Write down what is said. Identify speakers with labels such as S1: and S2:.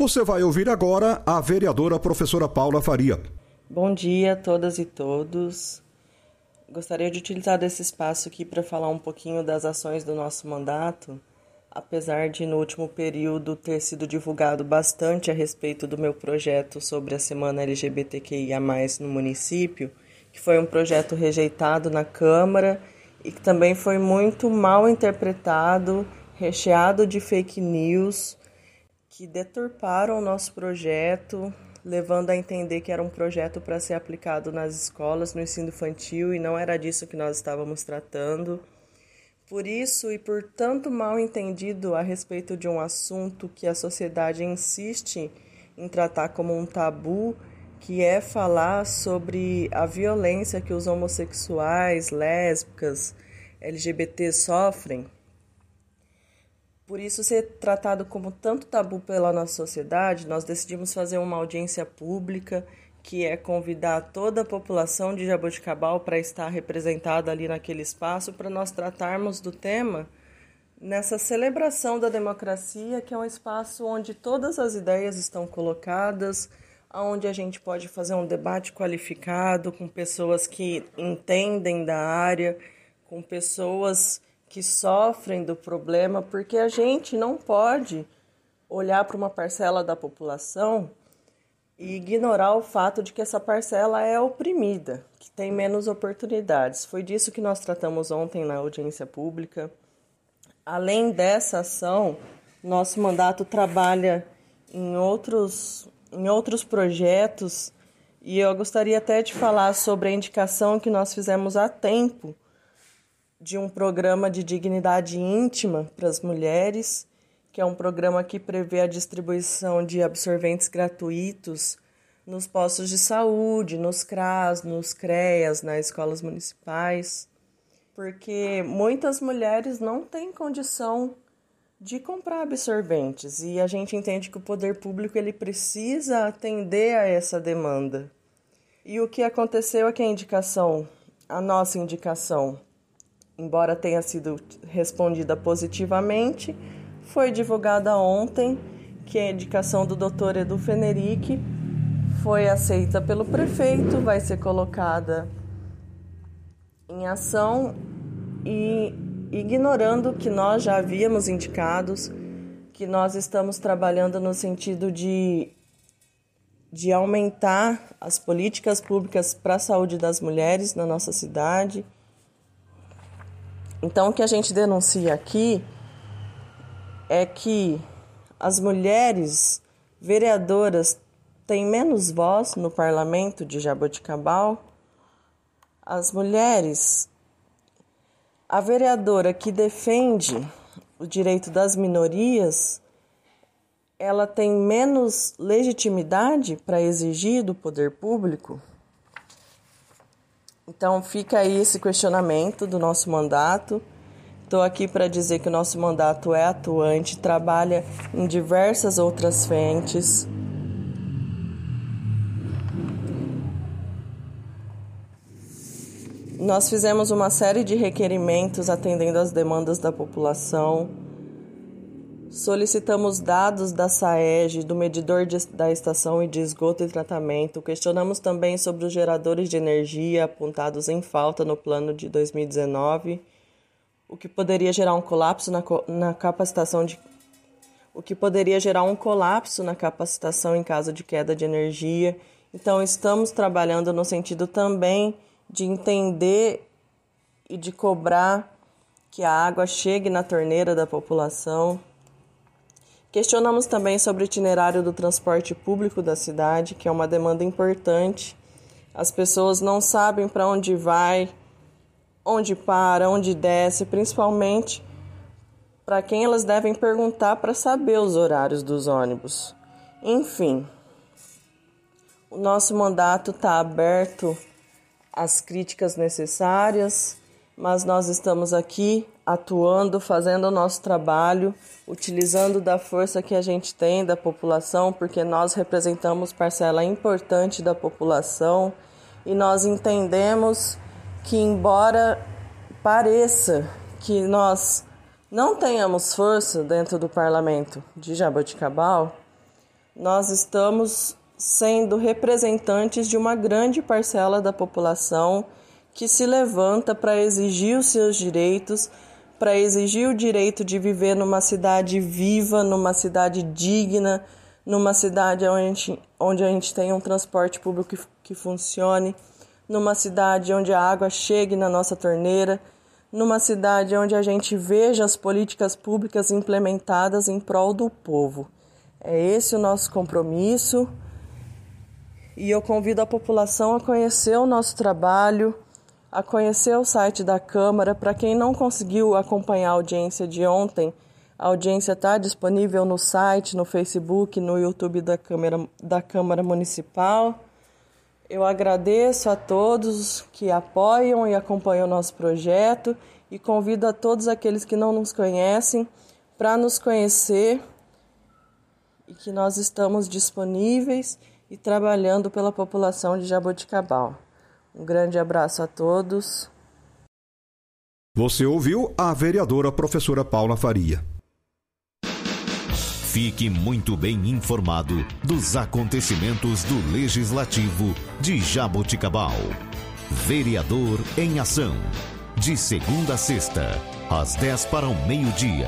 S1: Você vai ouvir agora a vereadora professora Paula Faria.
S2: Bom dia a todas e todos. Gostaria de utilizar desse espaço aqui para falar um pouquinho das ações do nosso mandato, apesar de no último período ter sido divulgado bastante a respeito do meu projeto sobre a Semana LGBTQIA+, no município, que foi um projeto rejeitado na Câmara e que também foi muito mal interpretado, recheado de fake news, que deturparam o nosso projeto, levando a entender que era um projeto para ser aplicado nas escolas, no ensino infantil, e não era disso que nós estávamos tratando. Por isso e por tanto mal entendido a respeito de um assunto que a sociedade insiste em tratar como um tabu, que é falar sobre a violência que os homossexuais, lésbicas, LGBT sofrem, por isso ser tratado como tanto tabu pela nossa sociedade, nós decidimos fazer uma audiência pública que é convidar toda a população de Jaboticabal para estar representada ali naquele espaço para nós tratarmos do tema nessa celebração da democracia, que é um espaço onde todas as ideias estão colocadas, onde a gente pode fazer um debate qualificado com pessoas que entendem da área, com pessoas que sofrem do problema, porque a gente não pode olhar para uma parcela da população e ignorar o fato de que essa parcela é oprimida, que tem menos oportunidades. Foi disso que nós tratamos ontem na audiência pública. Além dessa ação, nosso mandato trabalha em outros, em outros projetos e eu gostaria até de falar sobre a indicação que nós fizemos há tempo de um programa de dignidade íntima para as mulheres, que é um programa que prevê a distribuição de absorventes gratuitos nos postos de saúde, nos CRAS, nos CREAS, nas escolas municipais, porque muitas mulheres não têm condição de comprar absorventes e a gente entende que o poder público ele precisa atender a essa demanda. E o que aconteceu é que a indicação, a nossa indicação embora tenha sido respondida positivamente, foi divulgada ontem que a indicação do Dr. Edu Fenerick foi aceita pelo prefeito, vai ser colocada em ação e ignorando que nós já havíamos indicados que nós estamos trabalhando no sentido de de aumentar as políticas públicas para a saúde das mulheres na nossa cidade então, o que a gente denuncia aqui é que as mulheres vereadoras têm menos voz no parlamento de Jaboticabal. As mulheres, a vereadora que defende o direito das minorias, ela tem menos legitimidade para exigir do poder público. Então fica aí esse questionamento do nosso mandato. Estou aqui para dizer que o nosso mandato é atuante, trabalha em diversas outras frentes. Nós fizemos uma série de requerimentos atendendo às demandas da população Solicitamos dados da SAEG, do medidor de, da estação e de esgoto e tratamento. Questionamos também sobre os geradores de energia apontados em falta no plano de 2019, o que poderia gerar um colapso na, na capacitação de o que poderia gerar um colapso na capacitação em caso de queda de energia. Então, estamos trabalhando no sentido também de entender e de cobrar que a água chegue na torneira da população. Questionamos também sobre o itinerário do transporte público da cidade, que é uma demanda importante. As pessoas não sabem para onde vai, onde para, onde desce, principalmente para quem elas devem perguntar para saber os horários dos ônibus. Enfim, o nosso mandato está aberto às críticas necessárias, mas nós estamos aqui atuando, fazendo o nosso trabalho, utilizando da força que a gente tem da população, porque nós representamos parcela importante da população. E nós entendemos que, embora pareça que nós não tenhamos força dentro do parlamento de Jaboticabal, nós estamos sendo representantes de uma grande parcela da população que se levanta para exigir os seus direitos, para exigir o direito de viver numa cidade viva, numa cidade digna, numa cidade onde a gente, onde a gente tem um transporte público que, que funcione, numa cidade onde a água chegue na nossa torneira, numa cidade onde a gente veja as políticas públicas implementadas em prol do povo. É esse o nosso compromisso e eu convido a população a conhecer o nosso trabalho, a conhecer o site da Câmara. Para quem não conseguiu acompanhar a audiência de ontem, a audiência está disponível no site, no Facebook, no YouTube da Câmara, da Câmara Municipal. Eu agradeço a todos que apoiam e acompanham o nosso projeto e convido a todos aqueles que não nos conhecem para nos conhecer e que nós estamos disponíveis e trabalhando pela população de Jaboticabal. Um grande abraço a todos.
S1: Você ouviu a vereadora professora Paula Faria.
S3: Fique muito bem informado dos acontecimentos do Legislativo de Jaboticabal. Vereador em Ação. De segunda a sexta, às 10 para o meio-dia.